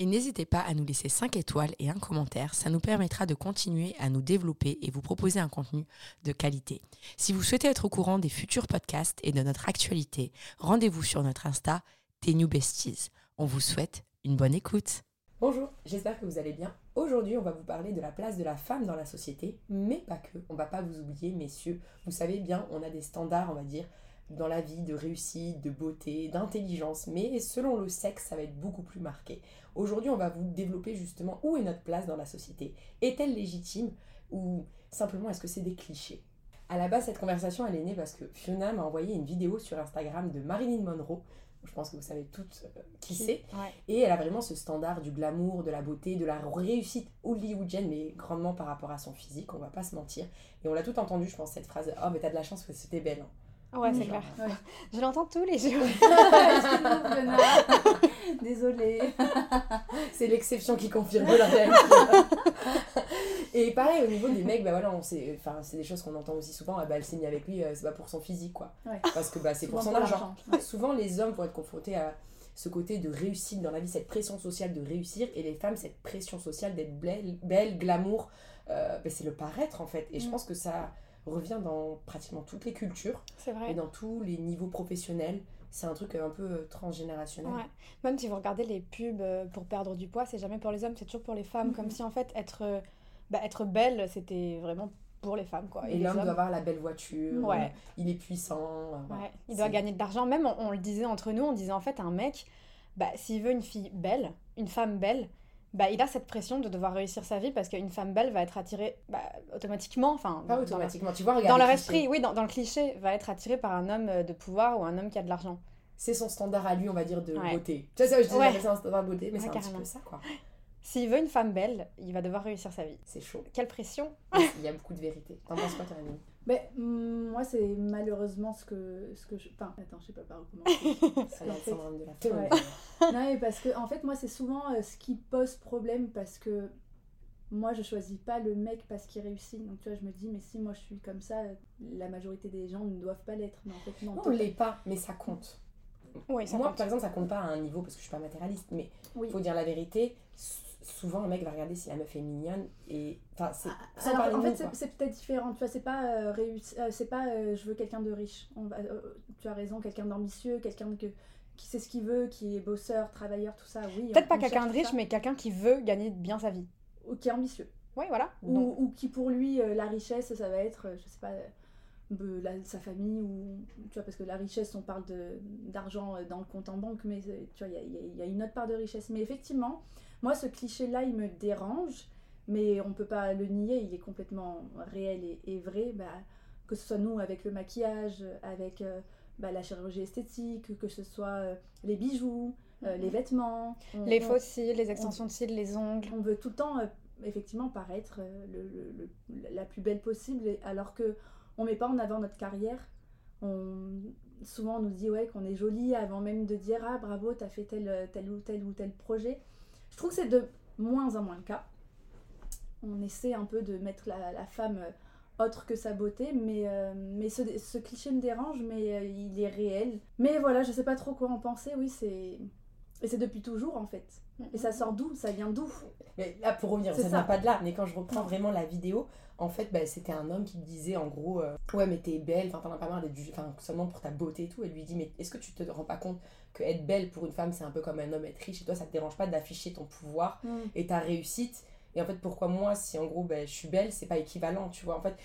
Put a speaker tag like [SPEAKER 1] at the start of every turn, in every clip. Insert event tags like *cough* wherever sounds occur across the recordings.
[SPEAKER 1] Et n'hésitez pas à nous laisser 5 étoiles et un commentaire, ça nous permettra de continuer à nous développer et vous proposer un contenu de qualité. Si vous souhaitez être au courant des futurs podcasts et de notre actualité, rendez-vous sur notre Insta, New Besties. On vous souhaite une bonne écoute. Bonjour, j'espère que vous allez bien. Aujourd'hui, on va vous parler de la place de la femme dans la société, mais pas que. On va pas vous oublier, messieurs. Vous savez bien, on a des standards, on va dire, dans la vie de réussite, de beauté, d'intelligence, mais selon le sexe, ça va être beaucoup plus marqué. Aujourd'hui, on va vous développer justement où est notre place dans la société. Est-elle légitime ou simplement est-ce que c'est des clichés? À la base, cette conversation, elle est née parce que Fiona m'a envoyé une vidéo sur Instagram de Marilyn Monroe. Je pense que vous savez toutes euh, qui c'est. Et elle a vraiment ce standard du glamour, de la beauté, de la réussite hollywoodienne, mais grandement par rapport à son physique, on va pas se mentir. Et on l'a tout entendu, je pense, cette phrase Oh, mais t'as de la chance que c'était belle. Hein.
[SPEAKER 2] Ouais, c'est clair. Je l'entends tous les jours. *laughs*
[SPEAKER 3] Désolée.
[SPEAKER 1] c'est l'exception qui confirme la règle. *laughs* Et pareil, au niveau des mecs, bah voilà, c'est des choses qu'on entend aussi souvent. Ah bah, elle s'est mise avec lui, euh, c'est pas pour son physique, quoi. Parce que bah, c'est pour son argent. Souvent, les hommes vont être confrontés à ce côté de réussite dans la vie, cette pression sociale de réussir, et les femmes, cette pression sociale d'être belle, belle, glamour. Euh, bah, c'est le paraître, en fait. Et je mm. pense que ça revient dans pratiquement toutes les cultures
[SPEAKER 2] vrai.
[SPEAKER 1] et dans tous les niveaux professionnels. C'est un truc un peu euh, transgénérationnel.
[SPEAKER 2] Ouais. Même si vous regardez les pubs euh, pour perdre du poids, c'est jamais pour les hommes, c'est toujours pour les femmes. Comme si en fait être, euh, bah, être belle, c'était vraiment pour les femmes. Quoi.
[SPEAKER 1] Et, l'homme doit avoir la belle voiture, ouais. il est puissant.
[SPEAKER 2] Ouais. Il doit gagner de l'argent. Même on, le disait entre nous, on disait en fait un mec, bah, s'il veut une fille belle, une femme belle, bah, il a cette pression de devoir réussir sa vie parce qu'une femme belle va être attirée bah, automatiquement. Enfin,
[SPEAKER 1] pas automatiquement, tu vois,
[SPEAKER 2] Dans leur esprit, oui, dans, dans, le cliché, va être attirée par un homme euh, de pouvoir ou un homme qui a de l'argent.
[SPEAKER 1] C'est son standard à lui, on va dire, de beauté. Tu sais, je disais, c'est un standard de beauté, mais c'est un petit peu ça, quoi.
[SPEAKER 2] S'il veut une femme belle, il va devoir réussir sa vie.
[SPEAKER 1] C'est chaud.
[SPEAKER 2] Quelle pression
[SPEAKER 1] Il y a beaucoup de vérité. T'en penses quoi, Tarini
[SPEAKER 3] mais mm, moi, c'est malheureusement ce que, ce que je. Enfin, attends, je sais pas par *laughs*
[SPEAKER 1] de la
[SPEAKER 3] ouais. Non, mais parce que, en fait, moi, c'est souvent euh, ce qui pose problème parce que moi, je choisis pas le mec parce qu'il réussit. Donc, tu vois, je me dis, mais si moi je suis comme ça, la majorité des gens ne doivent pas l'être. Mais en fait, non.
[SPEAKER 1] Non, on l'est pas, mais ça compte.
[SPEAKER 2] Oui, ça
[SPEAKER 1] moi,
[SPEAKER 2] compte.
[SPEAKER 1] par exemple, ça compte pas à un niveau parce que je suis pas matérialiste, mais il faut dire la vérité souvent un mec va regarder si la meuf est mignonne et enfin c'est
[SPEAKER 3] ah, en fait c'est peut-être différent tu vois c'est pas euh, euh, c'est pas euh, je veux quelqu'un de riche. On va, tu as raison quelqu'un d'ambitieux quelqu'un que qui sait ce qu'il veut qui est bosseur travailleur tout ça oui
[SPEAKER 2] peut-être pas quelqu'un de riche mais quelqu'un qui veut gagner bien sa vie.
[SPEAKER 3] Ou qui est ambitieux.
[SPEAKER 2] Oui voilà.
[SPEAKER 3] Ou, ou, qui pour lui la richesse ça va être je sais pas sa famille ou tu vois parce que la richesse on parle d'argent dans le compte en banque mais tu vois il y, y a une autre part de richesse mais effectivement moi, ce cliché-là, il me dérange, mais on peut pas le nier, il est complètement réel et, vrai. Bah, que ce soit nous avec le maquillage, avec euh, bah, la chirurgie esthétique, que ce soit euh, les bijoux, euh, les vêtements.
[SPEAKER 2] les faux cils, les extensions de cils, les ongles.
[SPEAKER 3] On veut tout le temps, effectivement, paraître le, la plus belle possible, alors que on met pas en avant notre carrière. On, souvent, on nous dit ouais, qu'on est jolie avant même de dire ah bravo, tu as fait tel, tel ou tel ou tel projet. Je trouve que c'est de moins en moins le cas. On essaie un peu de mettre la, femme euh, autre que sa beauté, mais, euh, mais ce, cliché me dérange, mais euh, il est réel. Mais voilà, je sais pas trop quoi en penser, oui, c'est. Et c'est depuis toujours en fait. Et ça sort d'où? Ça vient d'où?
[SPEAKER 1] Mais là, pour revenir, ça, vient pas de là. Mais quand je reprends vraiment la vidéo, en fait, bah, c'était un homme qui disait en gros Ouais, mais t'es belle, enfin, t'en as pas marre d'être enfin, seulement pour ta beauté et tout. Et lui dit Mais est-ce que tu te rends pas compte que être belle pour une femme, c'est un peu comme un homme être riche, et toi, ça te dérange pas d'afficher ton pouvoir mm. et ta réussite? Et en fait, pourquoi moi, si en gros, ben, je suis belle, c'est pas équivalent, tu vois? En fait,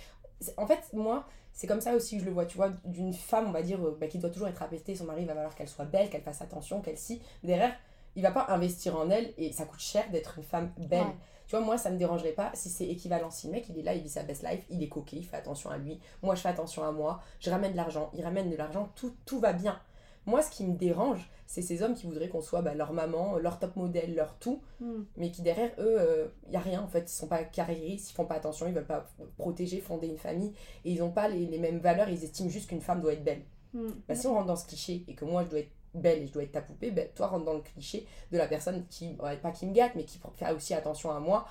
[SPEAKER 1] en fait moi, c'est comme ça aussi que je le vois, tu vois, d'une femme, on va dire, euh, ben, qui doit toujours être apaisée, son mari va falloir qu'elle soit belle, qu'elle fasse attention, qu'elle si. Derrière, il va pas investir en elle et ça coûte cher d'être une femme belle. Tu vois, moi, ça me dérangerait pas si c'est équivalent. Si le mec, il est là, il vit sa best life, il est coquille, il fait attention à lui. Moi, je fais attention à moi, je ramène de l'argent, il ramène de l'argent, tout, tout va bien. Moi, ce qui me dérange, c'est ces hommes qui voudraient qu'on soit bah, leur maman, leur top modèle, leur tout,
[SPEAKER 3] Mm.
[SPEAKER 1] mais qui derrière eux, il n'y a rien en fait. Ils sont pas carriéristes, ils font pas attention, ils veulent pas protéger, fonder une famille, et ils n'ont pas les, les mêmes valeurs, ils estiment juste qu'une femme doit être belle.
[SPEAKER 3] Mm.
[SPEAKER 1] Bah, si on rentre dans ce cliché et que moi je dois être belle et je dois être ta poupée, bah, toi rentre dans le cliché de la personne qui, ouais, pas qui me gâte, mais qui fait aussi attention à moi.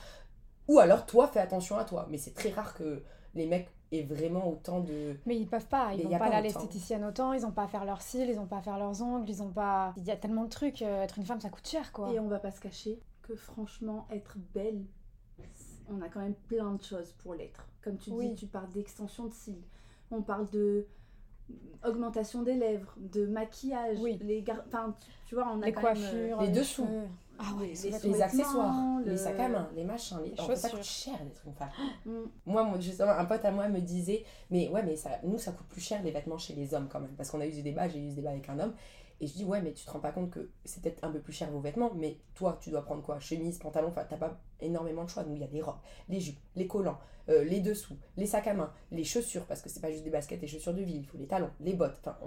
[SPEAKER 1] Ou alors toi fais attention à toi. Mais c'est très rare que les mecs aient vraiment autant de.
[SPEAKER 2] Mais ils peuvent pas, ils
[SPEAKER 1] a
[SPEAKER 2] pas
[SPEAKER 1] pas autant.
[SPEAKER 2] l'esthéticienne autant, ils ont pas à faire leurs cils, ils ont pas à faire leurs ongles, ils ont pas. Il y a tellement de trucs, euh, être une femme ça coûte cher quoi.
[SPEAKER 3] Et on va pas se cacher que franchement, être belle, on a quand même plein de choses pour l'être. Comme tu
[SPEAKER 2] Oui.
[SPEAKER 3] dis, tu parles d'extension de cils. On parle de augmentation des lèvres, de maquillage,
[SPEAKER 2] Oui.
[SPEAKER 3] les gar- enfin, tu, vois, on a
[SPEAKER 2] les
[SPEAKER 3] quand même, euh,
[SPEAKER 2] coiffures,
[SPEAKER 1] les dessous.
[SPEAKER 2] Ah ouais,
[SPEAKER 3] les-
[SPEAKER 1] accessoires,
[SPEAKER 3] le-
[SPEAKER 1] les sacs à main, les machins, les... Ça coûte cher d'être une femme.
[SPEAKER 3] mm,
[SPEAKER 1] Moi, mon- justement, un pote à moi me disait, mais ouais, mais ça, nous, ça coûte plus cher les vêtements chez les hommes quand même. Parce qu'on a eu ce débat, j'ai eu ce débat avec un homme. Et je dis, ouais, mais tu te rends pas compte que c'est peut-être un peu plus cher vos vêtements, mais toi, tu dois prendre quoi? Chemise, pantalon, enfin, t'as pas énormément de choix. Nous, il y a des robes, les jupes, les collants, euh, les dessous, les sacs à main, les chaussures, parce que c'est pas juste des baskets et chaussures de ville, il faut les talons, les bottes. Enfin,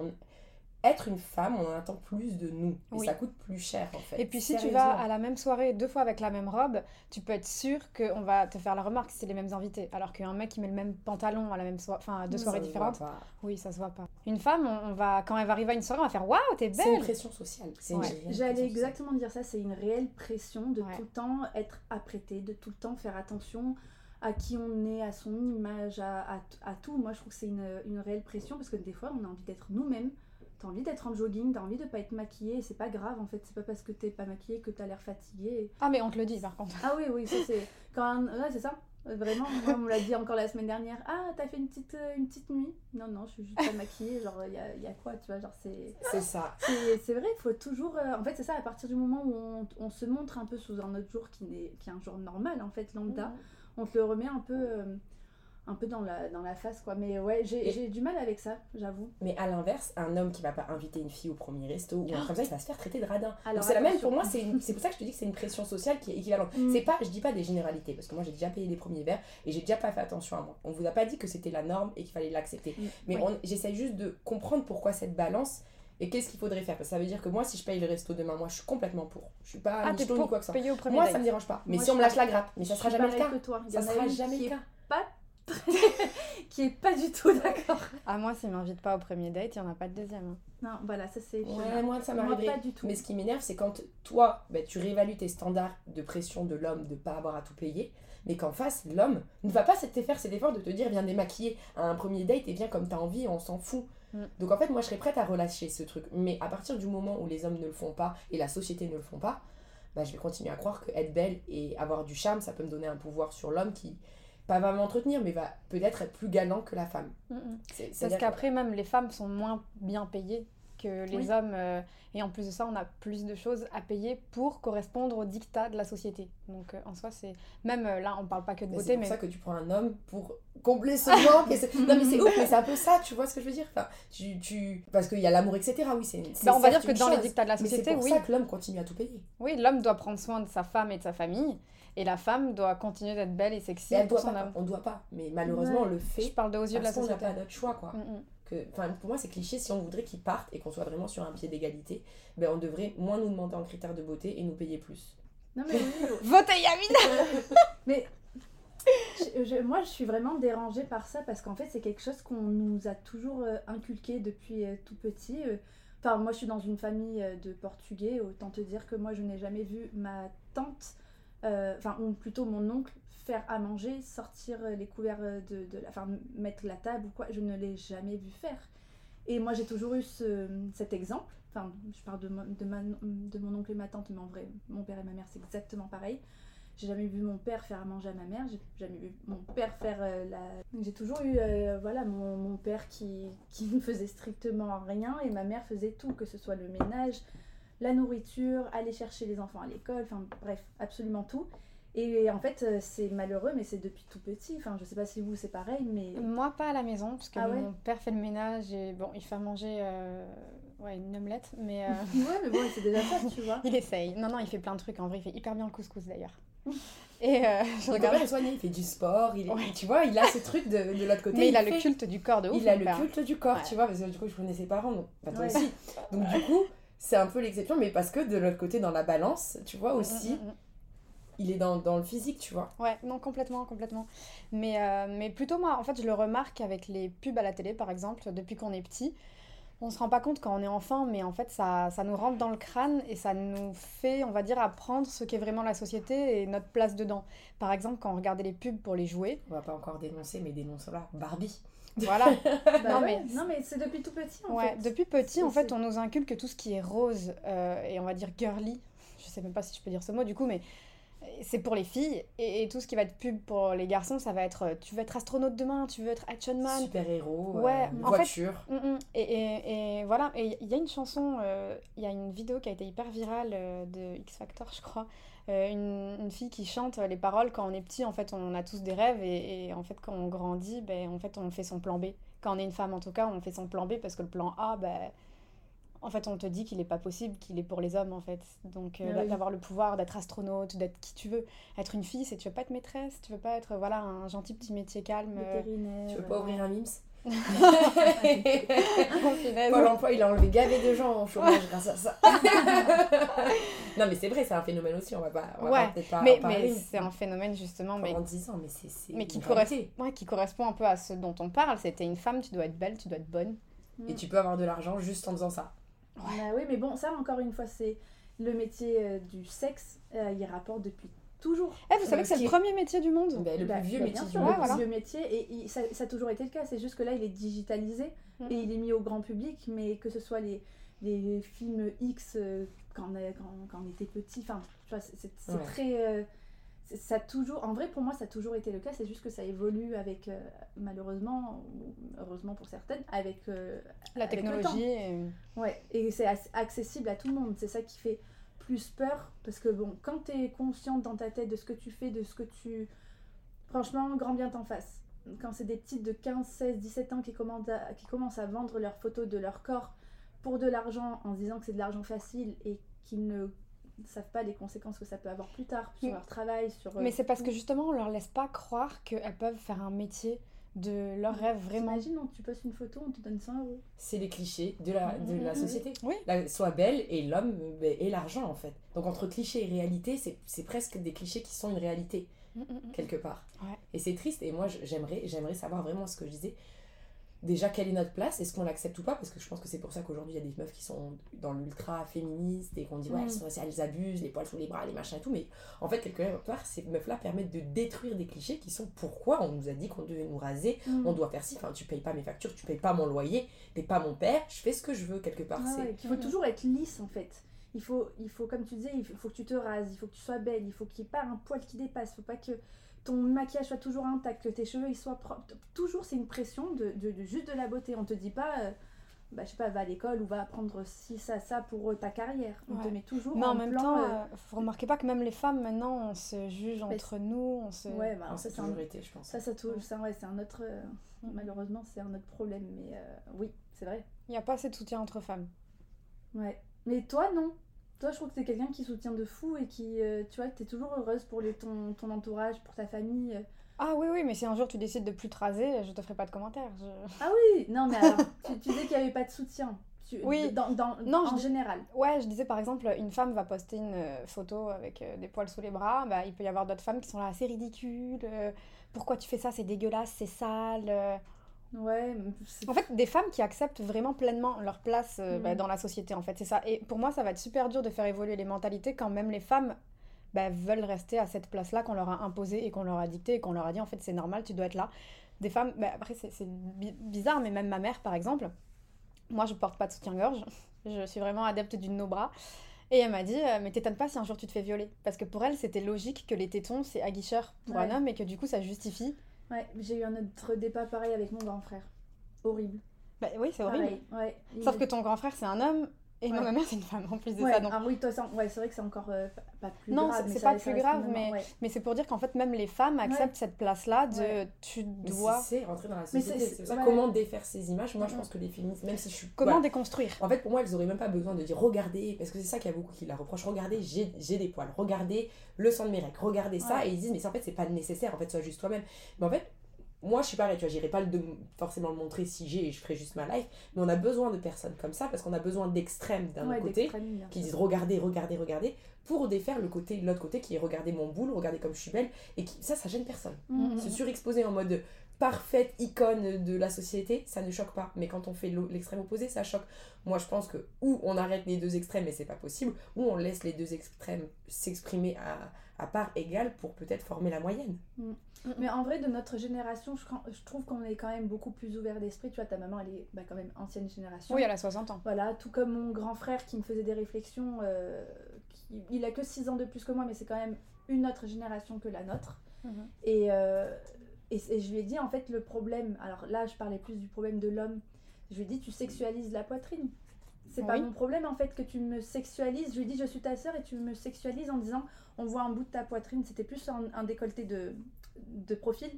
[SPEAKER 1] être une femme, on en attend plus de nous. Et ça coûte plus cher, en fait.
[SPEAKER 2] Et puis si tu vas à la même soirée deux fois avec la même robe, tu peux être sûr qu'on va te faire la remarque si c'est les mêmes invités. Alors qu'un mec qui met le même pantalon à la même soirée, enfin à deux
[SPEAKER 3] Ça
[SPEAKER 2] soirées différentes,
[SPEAKER 1] voit pas.
[SPEAKER 2] oui ça se voit pas. Une femme, on, on va quand elle va arriver à une soirée, on va faire waouh t'es
[SPEAKER 1] C'est une
[SPEAKER 2] belle.
[SPEAKER 1] pression sociale. C'est une
[SPEAKER 2] Ouais.
[SPEAKER 3] J'allais
[SPEAKER 1] pression sociale.
[SPEAKER 3] exactement dire ça, c'est une réelle pression de
[SPEAKER 2] Ouais.
[SPEAKER 3] tout le temps être apprêté, de tout le temps faire attention à qui on est, à son image, à, à, à tout. Moi, je trouve que c'est une, une réelle pression parce que des fois, on a envie d'être nous-mêmes. T'as envie d'être en jogging, t'as envie de pas être maquillée, et c'est pas grave en fait, c'est pas parce que t'es pas maquillée que t'as l'air fatiguée.
[SPEAKER 2] Ah mais on te le dit par contre.
[SPEAKER 3] Ah oui, oui, ça c'est. Quand un- Ouais, c'est ça. Vraiment, moi, on me l'a dit encore la semaine dernière. Ah, t'as fait une petite, euh, une petite nuit Non, non, je suis juste pas maquillée. Genre, il y a, y a quoi, tu vois Genre, c'est.
[SPEAKER 1] C'est ça.
[SPEAKER 3] C'est c'est vrai, il faut toujours. euh, en fait, c'est ça, à partir du moment où on, on se montre un peu sous un autre jour qui, n'est- qui est un jour normal, en fait, lambda, on te le remet un peu, euh, un peu dans, la, dans la face, quoi. Mais ouais, j'ai du mal avec ça, j'avoue.
[SPEAKER 1] Mais à l'inverse, un homme qui va pas inviter une fille au premier resto ou un truc comme ça, il va se faire traiter de radin. C'est la même pour moi, c'est pour ça que je te dis que c'est une pression sociale qui est équivalente.
[SPEAKER 3] Mm.
[SPEAKER 1] C'est pas, je dis pas des généralités parce que moi j'ai déjà payé les premiers verres et j'ai déjà pas fait attention à moi. On vous a pas dit que c'était la norme et qu'il fallait l'accepter.
[SPEAKER 3] Mm.
[SPEAKER 1] Mais
[SPEAKER 2] Oui.
[SPEAKER 1] on- j'essaye juste de comprendre pourquoi cette balance et qu'est-ce qu'il faudrait faire. Parce que ça veut dire que moi si je paye le resto demain, moi je suis complètement pour. Je suis pas
[SPEAKER 2] Ah
[SPEAKER 1] ni ni quoi que
[SPEAKER 2] premier
[SPEAKER 1] Moi
[SPEAKER 2] date.
[SPEAKER 1] ça me dérange pas. Mais
[SPEAKER 3] Moi,
[SPEAKER 1] si on me lâche la grappe, mais ça sera jamais le cas. Ça sera jamais le cas. *laughs*
[SPEAKER 3] qui est pas du tout d'accord.
[SPEAKER 2] Ah moi s'il m'invite pas au premier date, il y en a pas de deuxième. hein.
[SPEAKER 3] Non, voilà, ça c'est.
[SPEAKER 1] Ouais, moi ça
[SPEAKER 3] Moi,
[SPEAKER 1] m'arriverait.
[SPEAKER 3] pas du tout.
[SPEAKER 1] Mais ce qui m'énerve, c'est quand toi, bah, tu réévalues tes standards de pression de l'homme de pas avoir à tout payer, mais qu'en face, l'homme ne va pas te faire cet effort de te dire viens démaquiller à un premier date et viens comme t'as envie, on s'en fout.
[SPEAKER 2] Mm.
[SPEAKER 1] Donc en fait, moi je serais prête à relâcher ce truc. Mais à partir du moment où les hommes ne le font pas et la société ne le font pas, bah, je vais continuer à croire que être belle et avoir du charme, ça peut me donner un pouvoir sur l'homme qui, pas va m'entretenir, mais va peut-être être plus galant que la femme.
[SPEAKER 2] Mm, mm. Parce qu'après même les femmes sont moins bien payées que les
[SPEAKER 3] Oui.
[SPEAKER 2] hommes euh, et en plus de ça on a plus de choses à payer pour correspondre aux dictats de la société. Donc euh, en soi c'est même euh, là on parle pas que de
[SPEAKER 1] Mais
[SPEAKER 2] beauté
[SPEAKER 1] c'est pour
[SPEAKER 2] mais
[SPEAKER 1] ça que tu prends un homme pour combler ce *laughs* manque. non mais c'est *laughs* ouf, mais c'est un peu ça, tu vois ce que je veux dire enfin, tu, tu... Parce qu'il y a l'amour, etc. Oui, c'est
[SPEAKER 2] Bah, on va dire que dans les dictats de la
[SPEAKER 1] Mais c'est
[SPEAKER 2] société
[SPEAKER 1] pour
[SPEAKER 2] oui.
[SPEAKER 1] ça que l'homme continue à tout payer.
[SPEAKER 2] Oui, l'homme doit prendre soin de sa femme et de sa famille et la femme doit continuer d'être belle et sexy
[SPEAKER 1] Et elle doit
[SPEAKER 2] son
[SPEAKER 1] pas,
[SPEAKER 2] homme.
[SPEAKER 1] on doit pas. Mais malheureusement,
[SPEAKER 3] Ouais.
[SPEAKER 1] on le
[SPEAKER 2] Je
[SPEAKER 1] fait
[SPEAKER 2] parle de aux yeux de la
[SPEAKER 1] parce qu'on n'a
[SPEAKER 2] société.
[SPEAKER 1] pas d'autre choix, quoi.
[SPEAKER 2] Mm, mm.
[SPEAKER 1] Que, enfin, pour moi, c'est cliché. Si on voudrait qu'ils partent et qu'on soit vraiment sur un pied d'égalité, ben, on devrait moins nous demander en critères de beauté et nous payer plus.
[SPEAKER 3] Non, mais oui,
[SPEAKER 2] Votez Yamina *laughs*
[SPEAKER 3] Mais je- je- moi, je suis vraiment dérangée par ça parce qu'en fait, c'est quelque chose qu'on nous a toujours euh, inculqué depuis euh, tout petit. euh. Enfin, moi, je suis dans une famille euh, de Portugais. Autant te dire que moi, je n'ai jamais vu ma tante, euh, enfin, ou plutôt mon oncle, faire à manger, sortir euh, les couverts euh, de, de la, enfin, mettre la table ou quoi. Je ne l'ai jamais vu faire. Et moi, j'ai toujours eu ce- cet exemple. Enfin, je parle de, de, de mon oncle et ma tante, mais en vrai, mon père et ma mère, c'est exactement pareil. J'ai jamais vu mon père faire à manger à ma mère, j'ai jamais vu mon père faire euh, la... J'ai toujours eu euh, voilà, mon, mon père qui, qui ne faisait strictement rien et ma mère faisait tout, que ce soit le ménage, la nourriture, aller chercher les enfants à l'école, enfin bref, absolument tout. Et en fait, euh, c'est malheureux, mais c'est depuis tout petit. Enfin, je sais pas si vous c'est pareil, mais
[SPEAKER 2] Moi pas à la maison parce que
[SPEAKER 3] Ah ouais
[SPEAKER 2] mon père fait le ménage et bon il fait manger euh, ouais, une omelette mais euh, *laughs*
[SPEAKER 3] ouais, mais bon, c'est déjà ça, tu vois. *laughs*
[SPEAKER 2] il essaye. Non non il fait plein de trucs en vrai il fait hyper bien le couscous d'ailleurs. *laughs* Et euh, je regarde.
[SPEAKER 1] est soigné, il fait du sport, il
[SPEAKER 2] Ouais.
[SPEAKER 1] tu vois, il a ce truc de, de l'autre côté.
[SPEAKER 2] Mais il a le culte du corps de ouf.
[SPEAKER 1] Il a le
[SPEAKER 2] père.
[SPEAKER 1] culte du corps,
[SPEAKER 2] Ouais.
[SPEAKER 1] tu vois, parce que du coup, je connais ses parents, donc pas toi aussi. Donc du coup, c'est un peu l'exception, mais parce que de l'autre côté, dans la balance, tu vois, aussi,
[SPEAKER 2] Mm, mm, mm.
[SPEAKER 1] il est dans, dans le physique, tu vois.
[SPEAKER 2] Ouais, non, complètement, complètement. Mais, euh, mais plutôt moi, en fait, je le remarque avec les pubs à la télé, par exemple, depuis qu'on est petit. On se rend pas compte quand on est enfant, mais en fait, ça, ça nous rentre dans le crâne et ça nous fait, on va dire, apprendre ce qu'est vraiment la société et notre place dedans. Par exemple, quand on regardait les pubs pour les jouets,
[SPEAKER 1] On va pas encore dénoncer, mais dénonçons-la. Barbie.
[SPEAKER 2] Voilà. *laughs*
[SPEAKER 3] Bah
[SPEAKER 2] Non,
[SPEAKER 3] ouais,
[SPEAKER 2] mais-
[SPEAKER 3] non, mais c'est depuis tout petit en
[SPEAKER 2] Ouais,
[SPEAKER 3] fait.
[SPEAKER 2] depuis petit, en fait, on nous inculque tout ce qui est rose euh, et on va dire girly. Je sais même pas si je peux dire ce mot du coup, mais c'est pour les filles. Et, et tout ce qui va être pub pour les garçons, ça va être euh, tu veux être astronaute demain, tu veux être action man.
[SPEAKER 1] Super-héros, euh,
[SPEAKER 2] Ouais, en fait-
[SPEAKER 1] voiture.
[SPEAKER 2] Mm, mm. Et, et- et voilà, et il y a une chanson, euh, il y a une vidéo qui a été hyper virale euh, de X Factor, je crois. Euh, une, une fille qui chante les paroles quand on est petit, en fait, on a tous des rêves et, et en fait, quand on grandit, ben, en fait, on fait son plan B. Quand on est une femme, en tout cas, on fait son plan B parce que le plan A, ben, en fait, on te dit qu'il n'est pas possible, qu'il est pour les hommes, en fait. Donc, euh,
[SPEAKER 3] Ah oui.
[SPEAKER 2] d'avoir le pouvoir d'être astronaute, d'être qui tu veux. Être une fille, c'est tu veux pas être maîtresse, tu veux pas être, voilà, un gentil petit métier calme. euh,
[SPEAKER 3] Vétérinaire.
[SPEAKER 1] Tu veux pas ouvrir un MIMS. *laughs* Pôle emploi, il a enlevé gavé de gens en chômage grâce à ça. *laughs* non, mais c'est vrai, c'est un phénomène aussi, on va pas. On va
[SPEAKER 2] Ouais,
[SPEAKER 1] pas- peut-être pas
[SPEAKER 2] mais,
[SPEAKER 1] en
[SPEAKER 2] c'est un phénomène justement mais,
[SPEAKER 1] pendant 10 ans, mais c'est. c'est
[SPEAKER 2] mais qui, correspond,
[SPEAKER 1] réalité.
[SPEAKER 2] ouais, qui correspond un peu à ce dont on parle. C'était une femme, tu dois être belle, tu dois être bonne.
[SPEAKER 1] Et tu peux avoir de l'argent juste en faisant ça.
[SPEAKER 3] Bah oui, mais bon, ça encore une fois, c'est le métier euh, du sexe, euh, il rapporte depuis toujours.
[SPEAKER 2] Eh, vous savez
[SPEAKER 1] Euh,
[SPEAKER 2] que c'est le premier métier du monde
[SPEAKER 1] Ben, le
[SPEAKER 3] Bah,
[SPEAKER 1] plus vieux
[SPEAKER 3] bah,
[SPEAKER 1] métier du monde.
[SPEAKER 3] Le
[SPEAKER 2] voilà.
[SPEAKER 3] plus vieux métier, et il- ça, ça a toujours été le cas, c'est juste que là, il est digitalisé
[SPEAKER 2] Mm.
[SPEAKER 3] et il est mis au grand public, mais que ce soit les, les films X euh, quand, on a- quand, quand on était petit, enfin, tu vois, c'est
[SPEAKER 1] Ouais.
[SPEAKER 3] très... euh, ça a toujours, en vrai, pour moi, ça a toujours été le cas, c'est juste que ça évolue avec, euh, malheureusement, heureusement pour certaines, avec euh,
[SPEAKER 2] La
[SPEAKER 3] avec le temps.
[SPEAKER 2] technologie. et-
[SPEAKER 3] Ouais, et c'est ac- accessible à tout le monde. C'est ça qui fait plus peur. Parce que bon, quand tu es consciente dans ta tête de ce que tu fais, de ce que tu. Franchement, grand bien t'en face. Quand c'est des petites de 15, 16, 17 ans qui, commandent à- qui commencent à vendre leurs photos de leur corps pour de l'argent en se disant que c'est de l'argent facile et qu'ils ne savent pas les conséquences que ça peut avoir plus tard sur leur travail, sur. euh,
[SPEAKER 2] Mais c'est parce que justement, on leur laisse pas croire qu'elles peuvent faire un métier de leur rêve vraiment.
[SPEAKER 3] T'imagines, on- tu postes une photo, on te donne 100 euros.
[SPEAKER 1] C'est les clichés de la, de la société.
[SPEAKER 2] Oui.
[SPEAKER 1] La- soit belle et l'homme ben, et l'argent en fait. Donc entre cliché et réalité, c'est c'est presque des clichés qui sont une réalité
[SPEAKER 2] Mm, mm, mm.
[SPEAKER 1] quelque part.
[SPEAKER 2] Ouais.
[SPEAKER 1] Et c'est triste. Et moi, j'aimerais j'aimerais savoir vraiment ce que je disais. Déjà, quelle est notre place? Est-ce qu'on l'accepte ou pas? Parce que je pense que c'est pour ça qu'aujourd'hui, il y a des meufs qui sont dans l'ultra féministe et qu'on dit, ouais,
[SPEAKER 3] Mm.
[SPEAKER 1] elles, sont- elles abusent, les poils sous les bras, les machins et tout. Mais en fait, quelque part, ces meufs-là permettent de détruire des clichés qui sont pourquoi on nous a dit qu'on devait nous raser, on doit faire ci. Enfin, tu payes pas mes factures, tu payes pas mon loyer, payes pas mon père, je fais ce que je veux quelque part.
[SPEAKER 3] Ah ouais, qu'il faut toujours être lisse en fait. Il faut, il faut, comme tu disais, il faut, que tu te rases, il faut que tu sois belle, il faut qu'il n'y ait pas un poil qui dépasse, il faut pas que ton maquillage soit toujours intact, que tes cheveux ils soient propres. Toujours c'est une pression de, de- de juste de la beauté. On te dit pas, euh, bah, je sais pas, va à l'école ou va apprendre ci, ça, ça pour euh, ta carrière. On te met toujours
[SPEAKER 2] Mais en
[SPEAKER 3] en
[SPEAKER 2] même
[SPEAKER 3] plan,
[SPEAKER 2] temps,
[SPEAKER 3] euh,
[SPEAKER 2] euh, vous remarquez pas que même les femmes maintenant, on se juge entre nous, on se.
[SPEAKER 3] ouais, bah, ça,
[SPEAKER 1] ça
[SPEAKER 3] un,
[SPEAKER 1] été, je pense.
[SPEAKER 3] ça, ça touche, ça, ouais, c'est un autre. euh,
[SPEAKER 2] Mm.
[SPEAKER 3] malheureusement, c'est un autre problème, mais euh, oui, c'est vrai.
[SPEAKER 2] Il n'y a pas assez de soutien entre femmes.
[SPEAKER 3] Ouais. Mais toi, non. Toi, je trouve que t'es quelqu'un qui soutient de fou et qui, euh, tu vois, t'es toujours heureuse pour les, ton, ton entourage, pour ta famille.
[SPEAKER 2] Ah oui, oui, mais si un jour tu décides de plus te raser, je te ferai pas de commentaires. je-
[SPEAKER 3] Ah oui, non, mais alors, *laughs* tu, tu dis qu'il n'y avait pas de soutien. Tu-
[SPEAKER 2] Oui.
[SPEAKER 3] Dans, dans,
[SPEAKER 2] Non,
[SPEAKER 3] en
[SPEAKER 2] je-
[SPEAKER 3] général.
[SPEAKER 2] Ouais, je disais par exemple, une femme va poster une euh, photo avec euh, des poils sous les bras, bah, il peut y avoir d'autres femmes qui sont là, c'est ridicule, euh, pourquoi tu fais ça, c'est dégueulasse, c'est sale.
[SPEAKER 3] Ouais,
[SPEAKER 2] En fait, des femmes qui acceptent vraiment pleinement leur place euh,
[SPEAKER 3] Mhm.
[SPEAKER 2] bah, dans la société, en fait, c'est ça. Et pour moi, ça va être super dur de faire évoluer les mentalités quand même les femmes bah, veulent rester à cette place-là qu'on leur a imposée et qu'on leur a dictée et qu'on leur a dit, en fait, c'est normal, tu dois être là. Des femmes, bah, après, c'est c'est bi- bizarre, mais même ma mère, par exemple, moi, je porte pas de soutien-gorge, *laughs* je suis vraiment adepte du no-bras. Et elle m'a dit, euh, mais t'étonnes pas si un jour tu te fais violer. Parce que pour elle, c'était logique que les tétons, c'est aguicheur pour
[SPEAKER 3] Ouais.
[SPEAKER 2] un homme et que du coup, ça justifie.
[SPEAKER 3] Ouais, j'ai eu un autre débat pareil avec mon grand frère. Horrible.
[SPEAKER 2] Bah oui, c'est horrible.
[SPEAKER 3] Pareil, ouais.
[SPEAKER 2] Sauf que ton grand frère, c'est un homme, Et moi,
[SPEAKER 3] Ouais.
[SPEAKER 2] ma mère, c'est une femme en plus de
[SPEAKER 3] Ouais,
[SPEAKER 2] ça. Donc...
[SPEAKER 3] ah oui, toi, ouais, c'est vrai que c'est encore euh, pas- plus
[SPEAKER 2] Non,
[SPEAKER 3] grave.
[SPEAKER 2] c'est-
[SPEAKER 3] mais
[SPEAKER 2] c'est
[SPEAKER 3] ça-
[SPEAKER 2] pas
[SPEAKER 3] ça
[SPEAKER 2] plus grave, mais-
[SPEAKER 3] ouais.
[SPEAKER 2] Mais c'est pour dire qu'en fait, même les femmes acceptent cette place-là de
[SPEAKER 3] Ouais.
[SPEAKER 2] tu
[SPEAKER 1] Mais
[SPEAKER 2] dois.
[SPEAKER 1] c'est rentrer dans la
[SPEAKER 3] Mais
[SPEAKER 1] société.
[SPEAKER 3] c'est-
[SPEAKER 1] C'est ça.
[SPEAKER 3] ouais.
[SPEAKER 1] Comment défaire ces images? Moi, je pense que les féministes, même si je suis.
[SPEAKER 2] Comment
[SPEAKER 1] voilà.
[SPEAKER 2] déconstruire?
[SPEAKER 1] En fait, pour moi, elles auraient même pas besoin de dire regardez, parce que c'est ça qu'il y a beaucoup qui la reprochent. Regardez, j'ai j'ai des poils. Regardez le sang de mes règles. Regardez ça. Et ils disent, mais ça, en fait, c'est pas nécessaire. En fait, sois juste toi-même. Mais en fait, moi, je suis pareil. Tu vois, j'irai pas le de- forcément le montrer si j'ai et je ferai juste ma life. Mais on a besoin de personnes comme ça parce qu'on a besoin d'extrêmes d'un
[SPEAKER 3] Ouais,
[SPEAKER 1] côté qui disent regardez, regardez, regardez pour défaire le côté, l'autre côté qui est regardez mon boule, regardez comme je suis belle. Et qui, ça, ça gêne personne.
[SPEAKER 3] Mhm.
[SPEAKER 1] Se surexposer en mode parfaite icône de la société, ça ne choque pas. Mais quand on fait l'extrême opposé, ça choque. Moi, je pense que ou on arrête les deux extrêmes, mais c'est pas possible, ou on laisse les deux extrêmes s'exprimer à, à part égale pour peut-être former la moyenne.
[SPEAKER 3] Mais en vrai, de notre génération, je, trouve qu'on est quand même beaucoup plus ouvert d'esprit. Tu vois, ta maman, elle est bah, quand même ancienne génération.
[SPEAKER 2] Oui, elle a 60 ans.
[SPEAKER 3] Voilà, tout comme mon grand frère qui me faisait des réflexions. euh, qui- il a que 6 ans de plus que moi, mais c'est quand même une autre génération que la nôtre.
[SPEAKER 2] Mhm.
[SPEAKER 3] Et, euh, et, et je lui ai dit, en fait, le problème. Alors là, je parlais plus du problème de l'homme. Je lui ai dit, tu sexualises la poitrine. C'est pas
[SPEAKER 2] Oui.
[SPEAKER 3] mon problème en fait que tu me sexualises. Je lui ai dit, je suis ta sœur et tu me sexualises en disant, on voit un bout de ta poitrine. C'était plus un, un décolleté de, de profil.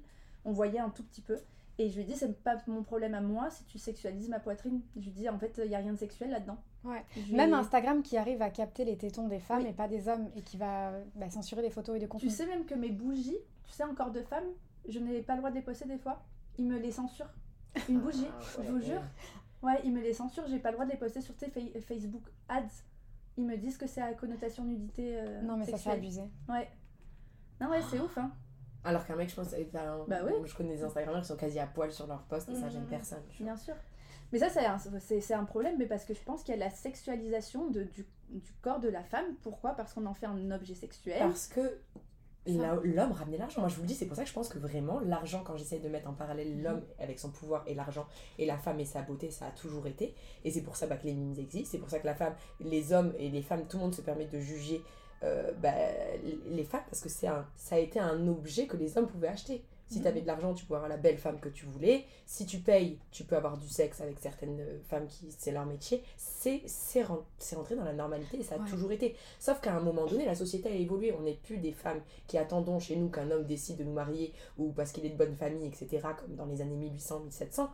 [SPEAKER 3] On voyait un tout petit peu. Et je lui ai dit, c'est pas mon problème à moi si tu sexualises ma poitrine. Je lui ai dit, en fait, il n'y a rien de sexuel là-dedans.
[SPEAKER 2] Ouais.
[SPEAKER 3] Je
[SPEAKER 2] Même Instagram qui arrive à capter les tétons des femmes
[SPEAKER 3] Oui.
[SPEAKER 2] et pas des hommes et qui va bah, censurer des photos et des
[SPEAKER 3] Tu
[SPEAKER 2] contenus.
[SPEAKER 3] sais même que mes bougies, tu sais, encore de femmes, je n'ai pas le droit de les poster des fois. Ils me les censurent. Une bougie, je vous jure. Ouais, ils me les censurent, j'ai pas le droit de les poster sur tes Fa- Facebook Ads. Ils me disent que c'est à connotation nudité. euh,
[SPEAKER 2] Non, mais ça, c'est abusé.
[SPEAKER 3] Ouais. Non, ouais, c'est ouf, hein.
[SPEAKER 1] Alors qu'un mec, je pense, enfin,
[SPEAKER 3] Bah
[SPEAKER 1] je connais des Instagrammeurs qui sont quasi à poil sur leur post et ça
[SPEAKER 3] Mhm.
[SPEAKER 1] gêne personne.
[SPEAKER 3] Bien sûr. Mais ça, c'est un, problème, mais parce que je pense qu'il y a la sexualisation de, du, du corps de la femme. Pourquoi? Parce qu'on en fait un objet sexuel.
[SPEAKER 1] Parce que l'homme ramenait l'argent. Moi, je vous le dis, c'est pour ça que je pense que vraiment, l'argent, quand j'essaie de mettre en parallèle l'homme avec son pouvoir et l'argent, et la femme et sa beauté, ça a toujours été. Et c'est pour ça bah, que les mimes existent. C'est pour ça que la femme, les hommes et les femmes, tout le monde se permet de juger euh, bah, les femmes, parce que c'est un, ça a été un objet que les hommes pouvaient acheter. Si
[SPEAKER 3] Mhm.
[SPEAKER 1] tu avais de l'argent, tu pouvais avoir la belle femme que tu voulais. Si tu payes, tu peux avoir du sexe avec certaines euh, femmes qui c'est leur métier. C'est c'est ren- c'est rentré dans la normalité et ça a
[SPEAKER 2] Ouais.
[SPEAKER 1] toujours été. Sauf qu'à un moment donné, la société a évolué. On n'est plus des femmes qui attendons chez nous qu'un homme décide de nous marier ou parce qu'il est de bonne famille, etc., comme dans les années 1800-1700.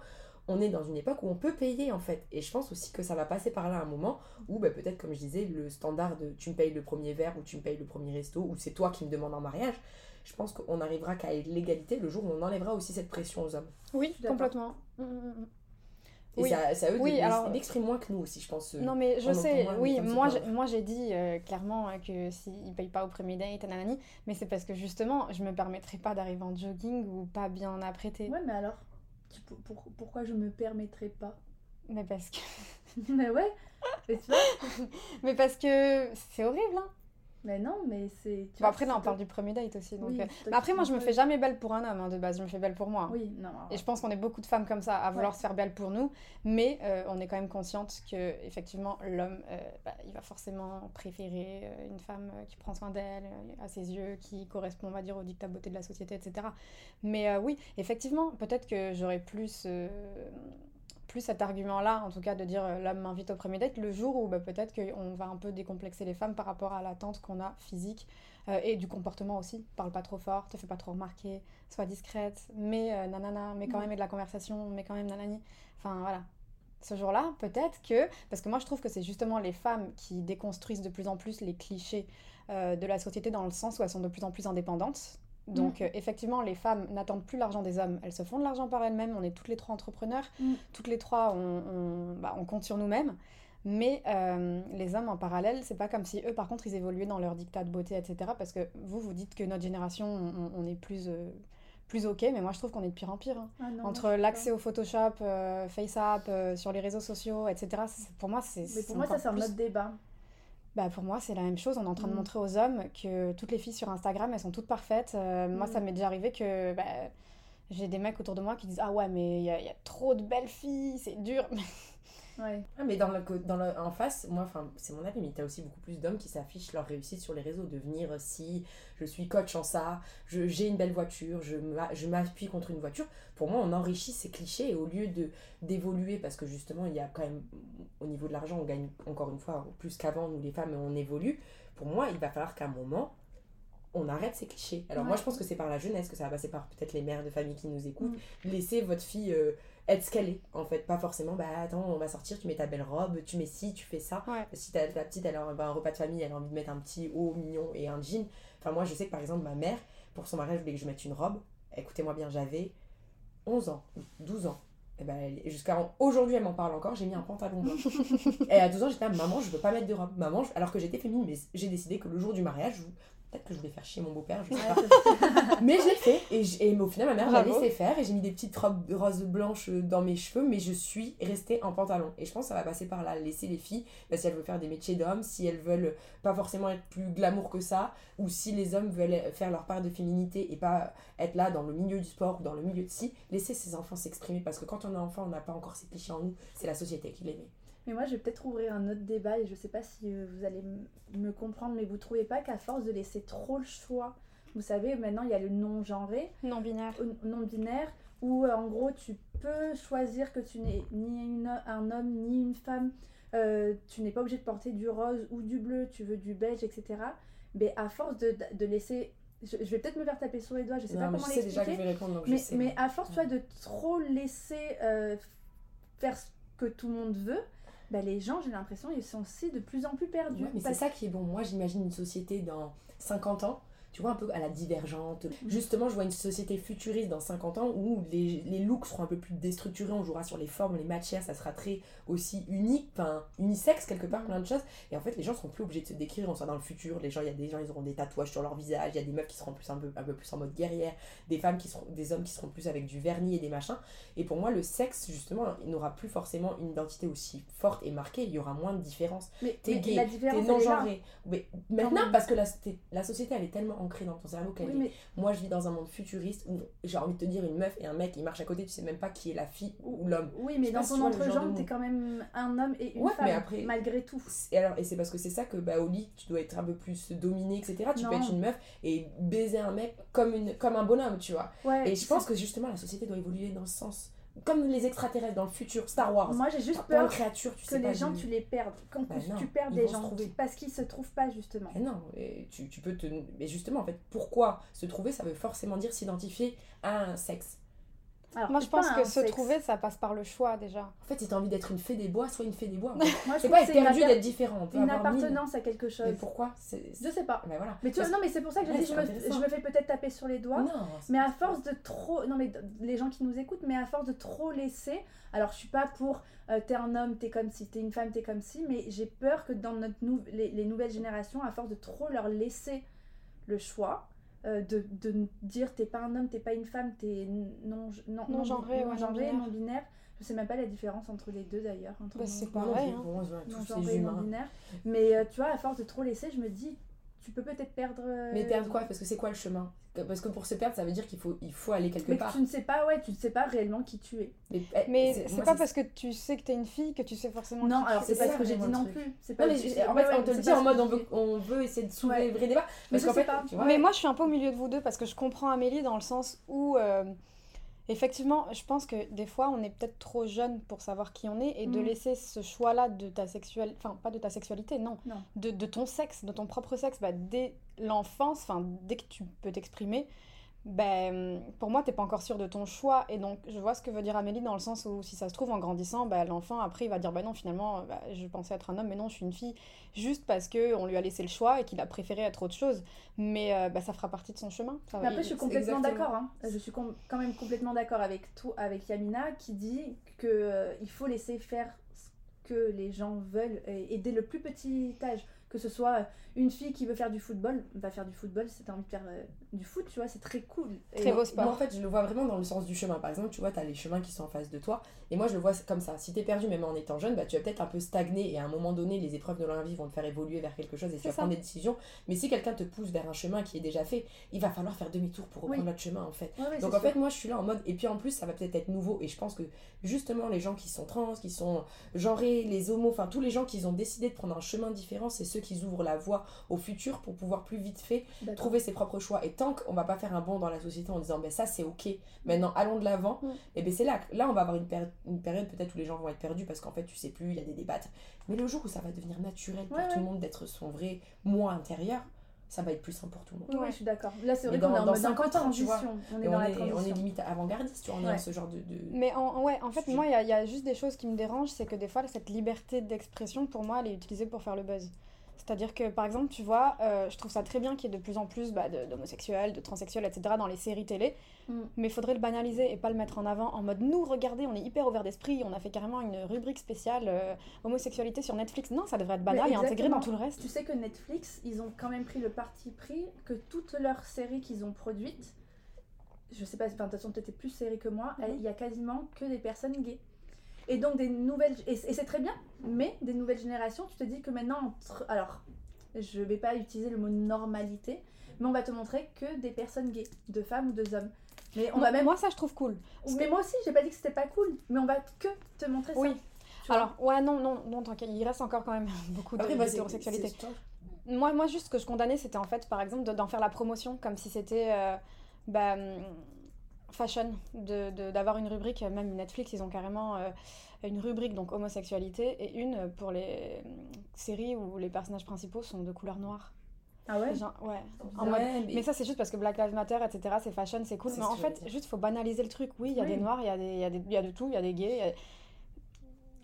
[SPEAKER 1] On est dans une époque où on peut payer en fait. Et je pense aussi que ça va passer par là un moment où bah, peut-être, comme je disais, le standard de tu me payes le premier verre ou tu me payes le premier resto ou c'est toi qui me demandes en mariage. Je pense qu'on n'arrivera qu'à l'égalité le jour où on enlèvera aussi cette pression aux hommes.
[SPEAKER 2] Oui, complètement. Mm, mm, mm.
[SPEAKER 1] Et
[SPEAKER 2] Oui.
[SPEAKER 1] c'est à eux
[SPEAKER 2] Oui,
[SPEAKER 1] d'exprimer moins que nous aussi, je pense. euh,
[SPEAKER 2] Non mais je sais,
[SPEAKER 1] moins
[SPEAKER 2] oui, moi moi j'ai dit euh, clairement euh, que s'ils payent pas au premier date, nanani, mais c'est parce que justement, je me permettrais pas d'arriver en jogging ou pas bien apprêtée.
[SPEAKER 3] Ouais, mais alors pour- pour- Pourquoi je me permettrais pas
[SPEAKER 2] Mais parce que, *laughs*
[SPEAKER 3] Mais ouais Mais tu vois *laughs*
[SPEAKER 2] mais parce que c'est horrible, hein.
[SPEAKER 3] Mais non, mais c'est.
[SPEAKER 2] Bon après là, on parle du premier date aussi, donc.
[SPEAKER 3] Oui,
[SPEAKER 2] euh, Mais après moi je me fais jamais belle pour un homme hein, de base, je me fais belle pour moi.
[SPEAKER 3] Oui, non.
[SPEAKER 2] Et je pense qu'on est beaucoup de femmes comme ça à vouloir
[SPEAKER 3] Ouais.
[SPEAKER 2] se faire belle pour nous, mais euh, on est quand même consciente que effectivement l'homme, euh, bah, il va forcément préférer une femme qui prend soin d'elle, à ses yeux, qui correspond, on va dire, au dictat beauté de la société, etc. Mais oui, effectivement, peut-être que j'aurais plus, plus cet argument-là, en tout cas de dire euh, l'homme m'invite au premier date, le jour où bah, peut-être qu'on va un peu décomplexer les femmes par rapport à l'attente qu'on a physique euh, et du comportement aussi. Parle pas trop fort, te fais pas trop remarquer, sois discrète, mais euh, nanana, mais quand même et de la conversation, mais quand même nanani. Enfin voilà. Ce jour-là, peut-être que, parce que moi je trouve que c'est justement les femmes qui déconstruisent de plus en plus les clichés euh, de la société dans le sens où elles sont de plus en plus indépendantes. Donc euh, effectivement, les femmes n'attendent plus l'argent des hommes, elles se font de l'argent par elles-mêmes, on est toutes les trois entrepreneurs,
[SPEAKER 3] Mm.
[SPEAKER 2] toutes les trois on, on- bah, on compte sur nous-mêmes. Mais euh, les hommes en parallèle, c'est pas comme si eux, par contre, ils évoluaient dans leur dictat de beauté, etc. Parce que vous, vous dites que notre génération, on, on est plus, euh, plus ok, mais moi je trouve qu'on est de pire en pire. hein.
[SPEAKER 3] Ah non,
[SPEAKER 2] Entre l'accès au Photoshop, FaceApp, sur les réseaux sociaux, etc. Pour moi, c'est.
[SPEAKER 3] Mais pour moi, ça, c'est un
[SPEAKER 2] plus-
[SPEAKER 3] autre débat.
[SPEAKER 2] Bah, pour moi, c'est la même chose. On est en train de
[SPEAKER 3] Mm.
[SPEAKER 2] montrer aux hommes que toutes les filles sur Instagram, elles sont toutes parfaites. Euh, Moi,
[SPEAKER 3] Mm.
[SPEAKER 2] ça m'est déjà arrivé que bah, j'ai des mecs autour de moi qui disent Ah ouais, mais il y, a- il y a trop de belles filles, c'est dur.
[SPEAKER 3] Ouais.
[SPEAKER 1] Ah, mais dans le, dans le, en face, moi, c'est mon avis, mais t'as aussi beaucoup plus d'hommes qui s'affichent leur réussite sur les réseaux. De venir, euh, si je suis coach en ça, je- j'ai une belle voiture, je m'a- je m'appuie contre une voiture. Pour moi, on enrichit ces clichés et au lieu de d'évoluer, parce que justement, il y a quand même, au niveau de l'argent, on gagne encore une fois plus qu'avant, nous les femmes, on évolue. Pour moi, il va falloir qu'à un moment, on arrête ces clichés. Alors moi, je pense que c'est par la jeunesse que ça va passer par peut-être les mères de famille qui nous écoutent. Laissez votre fille euh, être ce qu'elle est, en fait. Pas forcément, bah attends, on va sortir, tu mets ta belle robe, tu mets ci, tu fais ça.
[SPEAKER 2] Ouais.
[SPEAKER 1] Si ta, ta petite, elle a un, bah, un repas de famille, elle a envie de mettre un petit haut mignon et un jean. Enfin, moi, je sais que par exemple, ma mère, pour son mariage, voulait que je mette une robe. Écoutez-moi bien, j'avais 11 ans, 12 ans. Et ben, elle- jusqu'à aujourd'hui, elle m'en parle encore. J'ai mis un pantalon blanc. *laughs* et à 12 ans, j'étais maman, je veux pas mettre de robe. Maman, je- alors que j'étais féminine, mais j'ai décidé que le jour du mariage, peut-être que je voulais faire chier mon beau-père, je sais pas. *laughs* Mais je l'ai fait. Et, au final, ma mère m'a laissé faire. Et j'ai mis des petites robes roses blanches dans mes cheveux. Mais je suis restée en pantalon. Et je pense que ça va passer par là. Laisser les filles, bah, si elles veulent faire des métiers d'hommes, si elles veulent pas forcément être plus glamour que ça, ou si les hommes veulent faire leur part de féminité et pas être là dans le milieu du sport ou dans le milieu de ci, laisser ces enfants s'exprimer. Parce que quand on est enfant, on n'a pas encore ces clichés en nous. C'est la société qui les met.
[SPEAKER 3] Mais moi, je vais peut-être ouvrir un autre débat et je sais pas si euh, vous allez me comprendre, mais vous trouvez pas qu'à force de laisser trop le choix, vous savez, maintenant il y a le non-genré,
[SPEAKER 2] Non binaire.
[SPEAKER 3] euh, non-binaire, où euh, en gros tu peux choisir que tu n'es ni une- un homme ni une femme, euh, tu n'es pas obligé de porter du rose ou du bleu, tu veux du beige, etc. Mais à force de, de laisser. Je, je vais peut-être me faire taper sur les doigts, je sais pas
[SPEAKER 1] Non,
[SPEAKER 3] comment
[SPEAKER 1] je sais déjà que je
[SPEAKER 3] l'expliquer.
[SPEAKER 1] vais répondre, donc je
[SPEAKER 3] Mais,
[SPEAKER 1] sais.
[SPEAKER 3] mais à force, tu vois, de trop laisser euh, faire ce que tout le monde veut, bah, les gens, j'ai l'impression, ils sont aussi de plus en plus perdus.
[SPEAKER 1] Ouais, mais c'est ça qui est bon. Moi, j'imagine une société dans 50 ans, tu vois, un peu à la divergente.
[SPEAKER 3] Mm.
[SPEAKER 1] Justement, je vois une société futuriste dans 50 ans où les, les looks seront un peu plus déstructurés, on jouera sur les formes, les matières, ça sera très aussi unique, enfin unisexe quelque part, plein de choses. Et en fait, les gens seront plus obligés de se décrire, on sera dans le futur. Les gens, il y a des gens, ils auront des tatouages sur leur visage, il y a des meufs qui seront plus un peu, un peu plus en mode guerrière, des femmes qui seront, des hommes qui seront plus avec du vernis et des machins. Et pour moi, le sexe, justement, il n'aura plus forcément une identité aussi forte et marquée, il y aura moins de différence
[SPEAKER 3] mais,
[SPEAKER 1] t'es gay, t'es
[SPEAKER 3] différence,
[SPEAKER 1] non
[SPEAKER 3] elle est là.
[SPEAKER 1] genré. Mais maintenant, parce que la, la société, elle est tellement ancrée dans ton cerveau qu'elle
[SPEAKER 3] Oui,
[SPEAKER 1] est.
[SPEAKER 3] mais
[SPEAKER 1] Moi, je vis dans un monde futuriste où j'ai envie de te dire une meuf et un mec, ils marchent à côté, tu sais même pas qui est la fille ou l'homme.
[SPEAKER 3] Oui, mais dans
[SPEAKER 1] si
[SPEAKER 3] ton entrejambe, t'es quand même un homme et une
[SPEAKER 1] Ouais,
[SPEAKER 3] femme,
[SPEAKER 1] mais après-
[SPEAKER 3] malgré tout.
[SPEAKER 1] Et alors, et c'est parce que c'est ça que bah, au lit, tu dois être un peu plus dominé, etc. Tu peux
[SPEAKER 3] Non.
[SPEAKER 1] être une meuf et baiser un mec comme, une, comme un bonhomme, tu vois.
[SPEAKER 3] Ouais,
[SPEAKER 1] Et je pense que justement, la société doit évoluer dans ce sens. Comme les extraterrestres dans le futur, Star Wars.
[SPEAKER 3] moi j'ai juste peur
[SPEAKER 1] créatures, tu
[SPEAKER 3] que
[SPEAKER 1] sais pas
[SPEAKER 3] les gens, tu les perdes. Quand
[SPEAKER 1] Bah
[SPEAKER 3] tu,
[SPEAKER 1] non,
[SPEAKER 3] tu perds des gens parce qu'ils se trouvent pas justement.
[SPEAKER 1] Mais non, et tu, tu peux te. Mais justement, en fait, pourquoi se trouver, ça veut forcément dire s'identifier à un sexe.
[SPEAKER 3] Alors,
[SPEAKER 2] Moi, je pense que se
[SPEAKER 3] sexe.
[SPEAKER 2] trouver, ça passe par le choix déjà.
[SPEAKER 1] En fait, si t'as envie d'être une fée des bois, sois une fée des bois. *laughs*
[SPEAKER 3] Moi, je
[SPEAKER 1] C'est pas être perdu d'être différent.
[SPEAKER 3] Une
[SPEAKER 1] mille.
[SPEAKER 3] appartenance à quelque chose.
[SPEAKER 1] Mais pourquoi C'est.
[SPEAKER 3] Je sais pas.
[SPEAKER 1] Ben voilà.
[SPEAKER 3] Mais tu vois,
[SPEAKER 1] Parce-
[SPEAKER 3] non, mais c'est pour ça que je dis, je me,
[SPEAKER 1] intéressant.
[SPEAKER 3] je me fais peut-être taper sur les doigts.
[SPEAKER 1] Non,
[SPEAKER 3] Mais à force de trop. Non, mais les gens qui nous écoutent, mais à force de trop laisser. Alors, je suis pas pour euh, t'es un homme, t'es comme si, t'es une femme, t'es comme si, mais j'ai peur que dans notre nou- les, les nouvelles générations, à force de trop leur laisser le choix, euh, de, de dire t'es pas un homme, t'es pas une femme, t'es non, non,
[SPEAKER 2] Non-genré, ouais,
[SPEAKER 3] non-genré,
[SPEAKER 2] non-binaire.
[SPEAKER 3] non-binaire. Je sais même pas la différence entre les deux d'ailleurs. entre
[SPEAKER 2] Bah,
[SPEAKER 3] non-
[SPEAKER 2] c'est
[SPEAKER 1] non
[SPEAKER 2] pareil, hein.
[SPEAKER 1] vois tous
[SPEAKER 3] non-genré
[SPEAKER 1] ces
[SPEAKER 3] et
[SPEAKER 1] humains.
[SPEAKER 3] non-binaire. Mais euh, tu vois, à force de trop laisser, je me dis, tu peux peut-être perdre. euh,
[SPEAKER 1] Mais perdre quoi? Parce que c'est quoi le chemin? Parce que pour se perdre, ça veut dire qu'il faut, il faut aller quelque
[SPEAKER 3] Mais que
[SPEAKER 1] part.
[SPEAKER 3] tu ne sais pas, ouais, tu ne sais pas réellement qui tu es.
[SPEAKER 1] Mais, eh,
[SPEAKER 2] Mais c'est pas parce que tu sais que t'es une fille que tu sais forcément
[SPEAKER 3] Non,
[SPEAKER 2] qui
[SPEAKER 3] alors c'est
[SPEAKER 2] es.
[SPEAKER 3] pas ce que j'ai dit non plus.
[SPEAKER 1] Non, mais en
[SPEAKER 3] ouais,
[SPEAKER 1] fait,
[SPEAKER 3] ouais,
[SPEAKER 1] on te le dit en mode on veut, on veut essayer de soulever
[SPEAKER 3] Ouais.
[SPEAKER 1] le vrai débat.
[SPEAKER 3] Mais
[SPEAKER 1] Parce
[SPEAKER 3] je
[SPEAKER 1] qu'en
[SPEAKER 3] sais
[SPEAKER 1] fait,
[SPEAKER 3] pas.
[SPEAKER 1] tu vois,
[SPEAKER 2] Mais moi, je suis un peu au milieu de vous deux parce que je comprends Amélie dans le sens où, euh, effectivement, je pense que des fois, on est peut-être trop jeune pour savoir qui on est et de
[SPEAKER 3] Mm.
[SPEAKER 2] laisser ce choix-là de ta sexualité, enfin, pas de ta sexualité, non,
[SPEAKER 3] Non.
[SPEAKER 2] De, de ton sexe, de ton propre sexe, bah, dès l'enfance, enfin, dès que tu peux t'exprimer, ben, pour moi, t'es pas encore sûr de ton choix. Et donc, je vois ce que veut dire Amélie dans le sens où, si ça se trouve, en grandissant, bah, l'enfant, après, il va dire, bah non, finalement, bah, je pensais être un homme, mais non, je suis une fille, juste parce qu'on lui a laissé le choix et qu'il a préféré être autre chose. Mais euh, bah, ça fera partie de son chemin. Ça
[SPEAKER 3] Mais
[SPEAKER 2] va-
[SPEAKER 3] après, je suis complètement d'accord. hein. Je suis quand même complètement d'accord avec tout, avec Yamina qui dit que euh, il faut laisser faire ce que les gens veulent et, et dès le plus petit âge. Que ce soit une fille qui veut faire du football, va faire du football, si t'as envie de faire euh, du foot, tu vois, c'est très cool. Et
[SPEAKER 2] Très beau
[SPEAKER 1] Moi,
[SPEAKER 2] sport.
[SPEAKER 1] en fait, je le vois vraiment dans le sens du chemin. Par exemple, tu vois, tu as les chemins qui sont en face de toi. Et moi, je le vois comme ça. Si tu es perdu, même en étant jeune, bah, tu vas peut-être un peu stagner. Et à un moment donné, les épreuves de la vie vont te faire évoluer vers quelque chose et tu vas
[SPEAKER 2] ça.
[SPEAKER 1] prendre des décisions. Mais si quelqu'un te pousse vers un chemin qui est déjà fait, il va falloir faire demi-tour pour reprendre
[SPEAKER 3] Oui.
[SPEAKER 1] notre chemin, en fait.
[SPEAKER 3] Ouais, ouais,
[SPEAKER 1] Donc en fait, moi, je suis là en mode. Et puis en plus, ça va peut-être être nouveau. Et je pense que justement, les gens qui sont trans, qui sont genrés, les homos, enfin tous les gens qui ont décidé de prendre un chemin différent, c'est ceux qui ouvrent la voie au futur pour pouvoir plus vite fait trouver ses propres choix. Et tant qu'on va pas faire un bond dans la société en disant, ben ça c'est ok, maintenant allons de l'avant,
[SPEAKER 2] Mm.
[SPEAKER 1] et ben c'est là, là on va avoir une, péri- une période peut-être où les gens vont être perdus parce qu'en fait tu sais plus, il y a des débats. Mais le jour où ça va devenir naturel pour
[SPEAKER 3] Ouais,
[SPEAKER 1] tout
[SPEAKER 3] ouais.
[SPEAKER 1] le monde d'être son vrai moi intérieur, ça va être plus simple pour tout le monde.
[SPEAKER 3] Ouais. je suis d'accord. Là, c'est vrai qu'on
[SPEAKER 1] dans-
[SPEAKER 3] est en
[SPEAKER 1] dans
[SPEAKER 3] mode un peu
[SPEAKER 1] 50 ans, tu vois.
[SPEAKER 3] transition. On est dans
[SPEAKER 1] on,
[SPEAKER 3] la
[SPEAKER 1] est, on est
[SPEAKER 3] transition.
[SPEAKER 1] limite avant-gardiste, tu vois, on
[SPEAKER 3] Ouais.
[SPEAKER 1] dans ce genre de... de-
[SPEAKER 2] Mais en, ouais, en fait,
[SPEAKER 1] Sujet.
[SPEAKER 2] moi, il y, y a juste des choses qui me dérangent, c'est que des fois, cette liberté d'expression, pour moi, elle est utilisée pour faire le buzz. C'est-à-dire que, par exemple, tu vois, euh, je trouve ça très bien qu'il y ait de plus en plus bah, d'homosexuels, de transsexuels, etc. dans les séries télé,
[SPEAKER 3] Mm.
[SPEAKER 2] mais il faudrait le banaliser et pas le mettre en avant en mode nous, regardez, on est hyper ouvert d'esprit, on a fait carrément une rubrique spéciale euh, homosexualité sur Netflix. Non, ça devrait être banal et intégré dans tout le reste.
[SPEAKER 3] Tu sais que Netflix, ils ont quand même pris le parti pris que toutes leurs séries qu'ils ont produites, je sais pas, de toute façon, tu étais plus série que moi,
[SPEAKER 2] Mhm.
[SPEAKER 3] il y a quasiment que des personnes gays. Et donc, des nouvelles. Et, c'est très bien, mais des nouvelles générations, tu te dis que maintenant, entre. Alors, je vais pas utiliser le mot normalité, mais on va te montrer que des personnes gays, de femmes ou de hommes. Mais on
[SPEAKER 2] moi,
[SPEAKER 3] va même.
[SPEAKER 2] moi, ça, je trouve cool.
[SPEAKER 3] mais moi aussi, j'ai pas dit que c'était pas cool, mais on va que te montrer
[SPEAKER 2] Oui.
[SPEAKER 3] ça. vois.
[SPEAKER 2] Alors, ouais, non, non, non, tant qu'il il reste encore quand même *laughs* beaucoup d'hétérosexualité.
[SPEAKER 1] c'est-
[SPEAKER 2] Moi, moi, juste ce que je condamnais, c'était en fait, par exemple, de- d'en faire la promotion, comme si c'était euh, bah, fashion, de- de- d'avoir une rubrique, même Netflix, ils ont carrément euh, une rubrique, donc homosexualité, et une pour les séries où les personnages principaux sont de couleur noire.
[SPEAKER 3] Ah ouais?
[SPEAKER 2] Ouais. En
[SPEAKER 1] Ouais,
[SPEAKER 2] mode-
[SPEAKER 1] mais-
[SPEAKER 2] Mais ça, c'est juste parce que Black Lives Matter, etc., c'est fashion, c'est cool. Mais
[SPEAKER 1] ce
[SPEAKER 2] en fait, juste, faut banaliser le truc. Oui, il y a
[SPEAKER 3] Oui.
[SPEAKER 2] des noirs, il y, a des- il y, a des- il y a de tout, il y a des gays. il y a-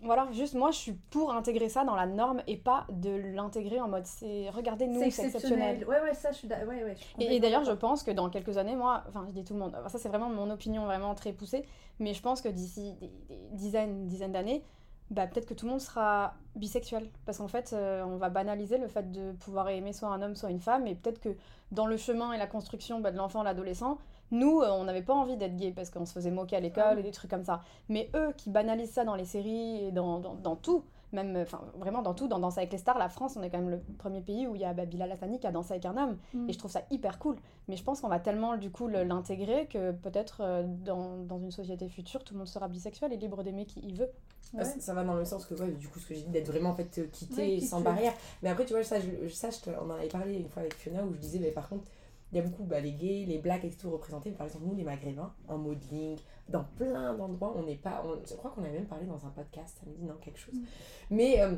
[SPEAKER 2] Voilà, juste moi, je suis pour intégrer ça dans la norme et pas de l'intégrer en mode c'est regardez nous, c'est exceptionnel.
[SPEAKER 3] Ouais, ouais, ça, je suis d'a- ouais, ouais, je suis
[SPEAKER 2] Et, d'ailleurs, je pense que dans quelques années, moi, enfin, je dis tout le monde, ça c'est vraiment mon opinion vraiment très poussée, mais je pense que d'ici des, des dizaines, dizaines d'années, bah, peut-être que tout le monde sera bisexuel. Parce qu'en fait, euh, on va banaliser le fait de pouvoir aimer soit un homme, soit une femme, et peut-être que dans le chemin et la construction bah, de l'enfant, l'adolescent, nous, euh, on n'avait pas envie d'être gay parce qu'on se faisait moquer à l'école
[SPEAKER 3] Ah
[SPEAKER 2] et des trucs comme ça. Mais eux qui banalisent ça dans les séries et dans, dans, dans tout, même, enfin vraiment dans tout, dans Danse avec les stars, la France, on est quand même le premier pays où il y a Bilal Hassani qui a dansé avec un homme.
[SPEAKER 3] Mm.
[SPEAKER 2] Et je trouve ça hyper cool. Mais je pense qu'on va tellement du coup l'intégrer que peut-être euh, dans, dans une société future, tout le monde sera bisexuel et libre d'aimer qui il veut.
[SPEAKER 1] Ah,
[SPEAKER 3] Ouais.
[SPEAKER 1] ça- Ça va dans le sens que, ouais, du coup, ce que j'ai dit, d'être vraiment en fait euh, quitté sans barrière. Mais après, tu vois, ça, je, ça je on en avait parlé une fois avec Fiona où je disais, mais par contre, il y a beaucoup bah, les gays, les blacks et tout représentés. Par exemple, nous, les maghrébins, en modeling, dans plein d'endroits, on n'est pas. on- je crois qu'on avait même parlé dans un podcast, ça me dit non, quelque chose.
[SPEAKER 3] Mm.
[SPEAKER 1] Mais euh,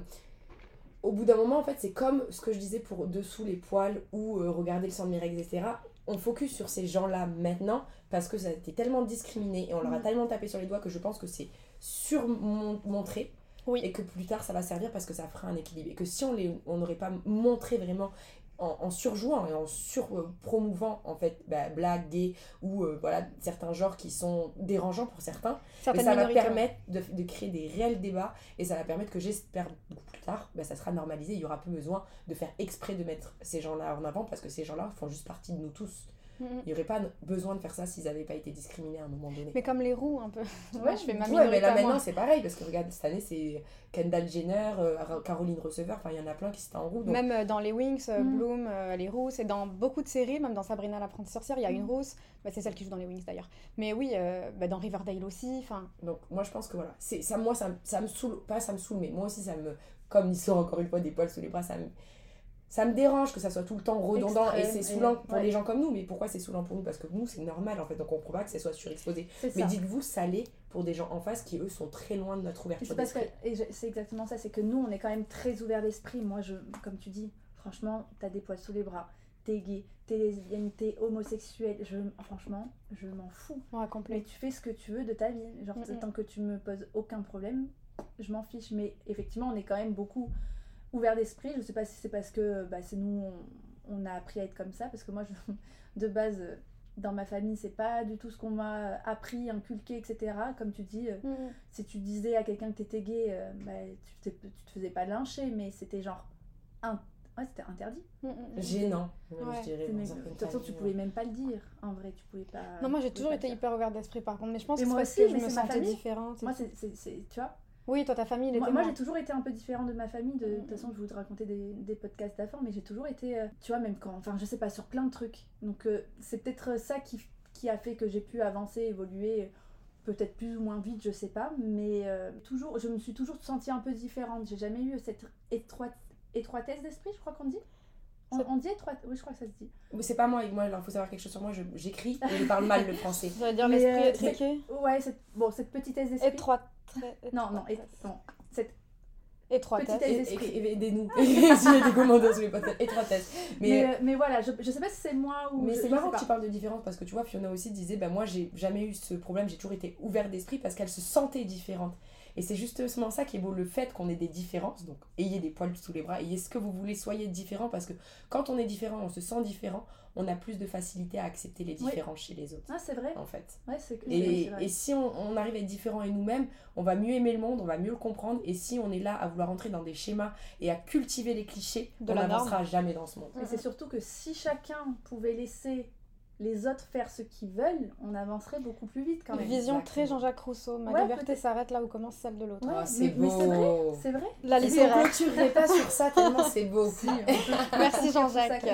[SPEAKER 1] au bout d'un moment, en fait, c'est comme ce que je disais pour dessous les poils ou euh, regarder le sang de Mireille, etc. On focus sur ces gens-là maintenant parce que ça a été tellement discriminé et on leur a
[SPEAKER 3] Mm.
[SPEAKER 1] tellement tapé sur les doigts que je pense que c'est surmontré
[SPEAKER 2] Oui.
[SPEAKER 1] et que plus tard ça va servir parce que ça fera un équilibre. Et que si on les on n'aurait pas montré vraiment en, en surjouant et en surpromouvant en fait bah, blagues, gays ou euh, voilà certains genres qui sont dérangeants pour certains, mais ça va permettre de, de créer des réels débats et ça va permettre que j'espère beaucoup plus tard, bah, ça sera normalisé, il y aura plus besoin de faire exprès de mettre ces gens-là en avant parce que ces gens-là font juste partie de nous tous.
[SPEAKER 2] Mhm.
[SPEAKER 1] Il n'y aurait pas besoin de faire ça s'ils n'avaient pas été discriminés à un moment donné.
[SPEAKER 2] Mais comme les roues un peu. *laughs* Ouais, je fais ma
[SPEAKER 1] Ouais, mais là maintenant c'est pareil parce que regarde cette année c'est Kendall Jenner, euh, Caroline Receveur, enfin il y en a plein qui étaient en roue. Donc...
[SPEAKER 2] Même euh, dans les Wings, euh,
[SPEAKER 3] Mm.
[SPEAKER 2] Bloom, euh, les rousses, et dans beaucoup de séries, même dans Sabrina l'apprentie sorcière, il y a une
[SPEAKER 3] Mm.
[SPEAKER 2] rousse. Bah, c'est celle qui joue dans les Wings d'ailleurs. Mais oui, euh, bah, dans Riverdale aussi. Enfin,
[SPEAKER 1] Donc moi je pense que voilà, c'est ça moi ça, me- ça me saoule, pas ça me saoule mais moi aussi ça me comme l'histoire encore une fois des poils sous les bras ça me ça me dérange que ça soit tout le temps redondant et c'est
[SPEAKER 3] et-
[SPEAKER 1] saoulant pour
[SPEAKER 3] ouais.
[SPEAKER 1] les gens comme nous mais pourquoi c'est saoulant pour nous? Parce que nous c'est normal en fait donc on comprend pas que ça soit surexposé mais dites-vous ça l'est pour des gens en face qui eux sont très loin de notre ouverture d'esprit
[SPEAKER 3] c'est exactement ça, c'est que nous on est quand même très ouvert d'esprit. Moi, je, comme tu dis, franchement, t'as des poils sous les bras, t'es gay, t'es lesbienne, t'es homosexuel. Je, franchement, je m'en fous.
[SPEAKER 2] ouais,
[SPEAKER 3] Mais tu fais ce que tu veux de ta vie. Genre,
[SPEAKER 2] Mm, mm.
[SPEAKER 3] tant que tu me poses aucun problème, je m'en fiche. Mais effectivement, on est quand même beaucoup ouvert d'esprit. Je sais pas si c'est parce que bah, c'est nous, on, on a appris à être comme ça. Parce que moi, je- *laughs* de base, dans ma famille, c'est pas du tout ce qu'on m'a appris, inculqué, etc. Comme tu dis, euh,
[SPEAKER 2] Mhm.
[SPEAKER 3] si tu disais à quelqu'un que t'étais gay, euh, bah, tu, te, tu te faisais pas lyncher, mais c'était genre un- ouais, c'était interdit.
[SPEAKER 2] Mm, mm, mm.
[SPEAKER 1] Gênant, même,
[SPEAKER 2] Ouais.
[SPEAKER 1] je dirais.
[SPEAKER 3] Mais- De toute façon, tu pouvais même pas le dire. En vrai, tu pouvais pas.
[SPEAKER 2] Non, moi j'ai toujours été hyper ouverte d'esprit par contre, mais je pense que c'est
[SPEAKER 3] moi
[SPEAKER 2] parce
[SPEAKER 3] aussi,
[SPEAKER 2] que je me
[SPEAKER 3] c'est ma
[SPEAKER 2] sentais
[SPEAKER 3] famille.
[SPEAKER 2] différente.
[SPEAKER 3] Moi, c'est- tu vois.
[SPEAKER 2] Oui, toi ta famille, elle
[SPEAKER 3] Moi,
[SPEAKER 2] était
[SPEAKER 3] moi, j'ai toujours été un peu différente de ma famille. De, de toute façon, je vous racontais des, des podcasts d'avant, mais j'ai toujours été, euh, tu vois, même quand, enfin, je sais pas, sur plein de trucs. Donc, euh, c'est peut-être ça qui, qui a fait que j'ai pu avancer, évoluer, peut-être plus ou moins vite, je sais pas, mais euh, toujours, je me suis toujours sentie un peu différente. J'ai jamais eu cette étroite, étroitesse d'esprit, je crois qu'on dit. On, dit étroite, oui, je crois que ça se dit.
[SPEAKER 1] Mais C'est pas moi, moi, il faut savoir quelque chose sur moi, je- j'écris et je parle mal le français. *laughs*
[SPEAKER 2] Ça veut dire l'esprit étriqué,
[SPEAKER 3] Ouais, cette, bon, cette petitesse d'esprit.
[SPEAKER 2] étroite. Très-
[SPEAKER 3] Non, non, et- non, cette
[SPEAKER 2] Étroitesse.
[SPEAKER 1] Aidez-nous. *laughs* *laughs* A des sur les podcasts, étroitesse.
[SPEAKER 3] Mais,
[SPEAKER 1] Mais,
[SPEAKER 3] euh, mais voilà, je, je sais pas si c'est moi ou.
[SPEAKER 1] mais c'est marrant que
[SPEAKER 3] pas.
[SPEAKER 1] tu parles de différence parce que tu vois, Fiona aussi disait bah, Moi, j'ai jamais eu ce problème, j'ai toujours été ouverte d'esprit parce qu'elle se sentait différente. Et c'est justement ça qui est beau, le fait qu'on ait des différences. Donc, ayez des poils sous les bras, ayez ce que vous voulez, soyez différent parce que quand on est différent, on se sent différent, on a plus de facilité à accepter les
[SPEAKER 3] Oui.
[SPEAKER 1] différences chez les autres.
[SPEAKER 3] Ah, c'est vrai.
[SPEAKER 1] En fait.
[SPEAKER 3] Ouais, c'est que.
[SPEAKER 1] Et, si on, on arrive à être différent et nous-mêmes, on va mieux aimer le monde, on va mieux le comprendre. Et si on est là à vouloir entrer dans des schémas et à cultiver les clichés,
[SPEAKER 2] De
[SPEAKER 1] on n'avancera jamais dans ce monde.
[SPEAKER 3] Et c'est surtout que si chacun pouvait laisser les autres faire ce qu'ils veulent, on avancerait beaucoup plus vite quand même.
[SPEAKER 2] Vision
[SPEAKER 1] Exactement.
[SPEAKER 2] très Jean-Jacques Rousseau. Ma
[SPEAKER 3] Ouais,
[SPEAKER 2] liberté s'arrête là où commence celle de l'autre.
[SPEAKER 3] Ouais,
[SPEAKER 1] Ah, c'est
[SPEAKER 3] mais, mais c'est vrai,
[SPEAKER 1] beau.
[SPEAKER 3] c'est vrai.
[SPEAKER 2] La
[SPEAKER 1] Si on
[SPEAKER 2] littéraire.
[SPEAKER 1] clôturerait pas sur ça tellement c'est beau.
[SPEAKER 3] Si, *laughs*
[SPEAKER 2] Merci Jean-Jacques.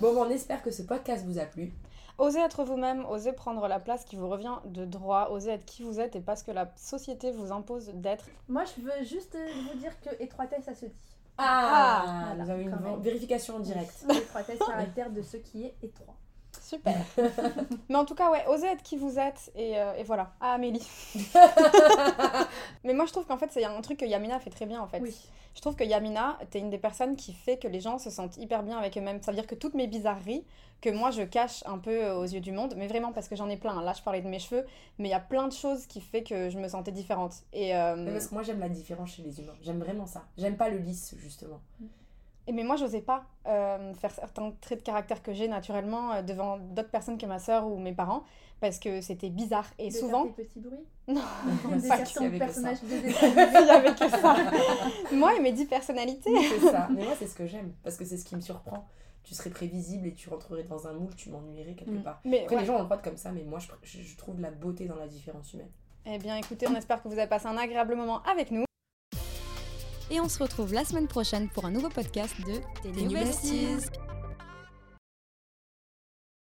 [SPEAKER 1] bon, *laughs* bon, on espère que ce podcast vous a plu.
[SPEAKER 2] Osez être vous-même, osez prendre la place qui vous revient de droit, osez être qui vous êtes et pas ce que la société vous impose d'être.
[SPEAKER 3] Moi, je veux juste euh, vous dire que étroitesse, ça se dit.
[SPEAKER 1] Ah,
[SPEAKER 3] voilà,
[SPEAKER 1] nous avons une vérification en direct.
[SPEAKER 3] Étroitesse, caractère de ce qui est étroit.
[SPEAKER 2] Super. *laughs* Mais en tout cas, ouais, osez être qui vous êtes et, euh, et voilà. Ah, Amélie. *laughs* Mais moi, je trouve qu'en fait, c'est un truc que Yamina fait très bien en fait.
[SPEAKER 3] Oui.
[SPEAKER 2] Je trouve que Yamina, t'es une des personnes qui fait que les gens se sentent hyper bien avec eux-mêmes. Ça veut dire que toutes mes bizarreries, que moi je cache un peu euh, aux yeux du monde, mais vraiment parce que j'en ai plein. Là, je parlais de mes cheveux, mais il y a plein de choses qui fait que je me sentais différente. Et, euh,
[SPEAKER 1] parce que moi j'aime la différence chez les humains. J'aime vraiment ça. J'aime pas le lisse justement.
[SPEAKER 2] Et mais moi, j'osais pas euh, faire certains traits de caractère que j'ai naturellement euh, devant d'autres personnes que ma soeur ou mes parents, parce que c'était bizarre. Et
[SPEAKER 3] De
[SPEAKER 2] souvent,
[SPEAKER 3] faire des petits bruits. *laughs*
[SPEAKER 2] Non,
[SPEAKER 3] des
[SPEAKER 1] pas
[SPEAKER 3] cartons de personnages de
[SPEAKER 2] il
[SPEAKER 3] dessin
[SPEAKER 2] y avait que ça. *laughs* moi et mes dix personnalités.
[SPEAKER 1] C'est ça. *laughs* Mais moi c'est ce que j'aime. Parce que c'est ce qui me surprend. Tu serais prévisible et tu rentrerais dans un moule, tu m'ennuierais quelque
[SPEAKER 2] Mm.
[SPEAKER 1] part.
[SPEAKER 2] Mais
[SPEAKER 1] Après
[SPEAKER 2] ouais.
[SPEAKER 1] les gens ont le droit de comme ça, mais moi je, je- trouve la beauté dans la différence humaine.
[SPEAKER 2] Eh bien, écoutez, on espère que vous avez passé un agréable moment avec nous.
[SPEAKER 4] Et on se retrouve la semaine prochaine pour un nouveau podcast de Tes Besties.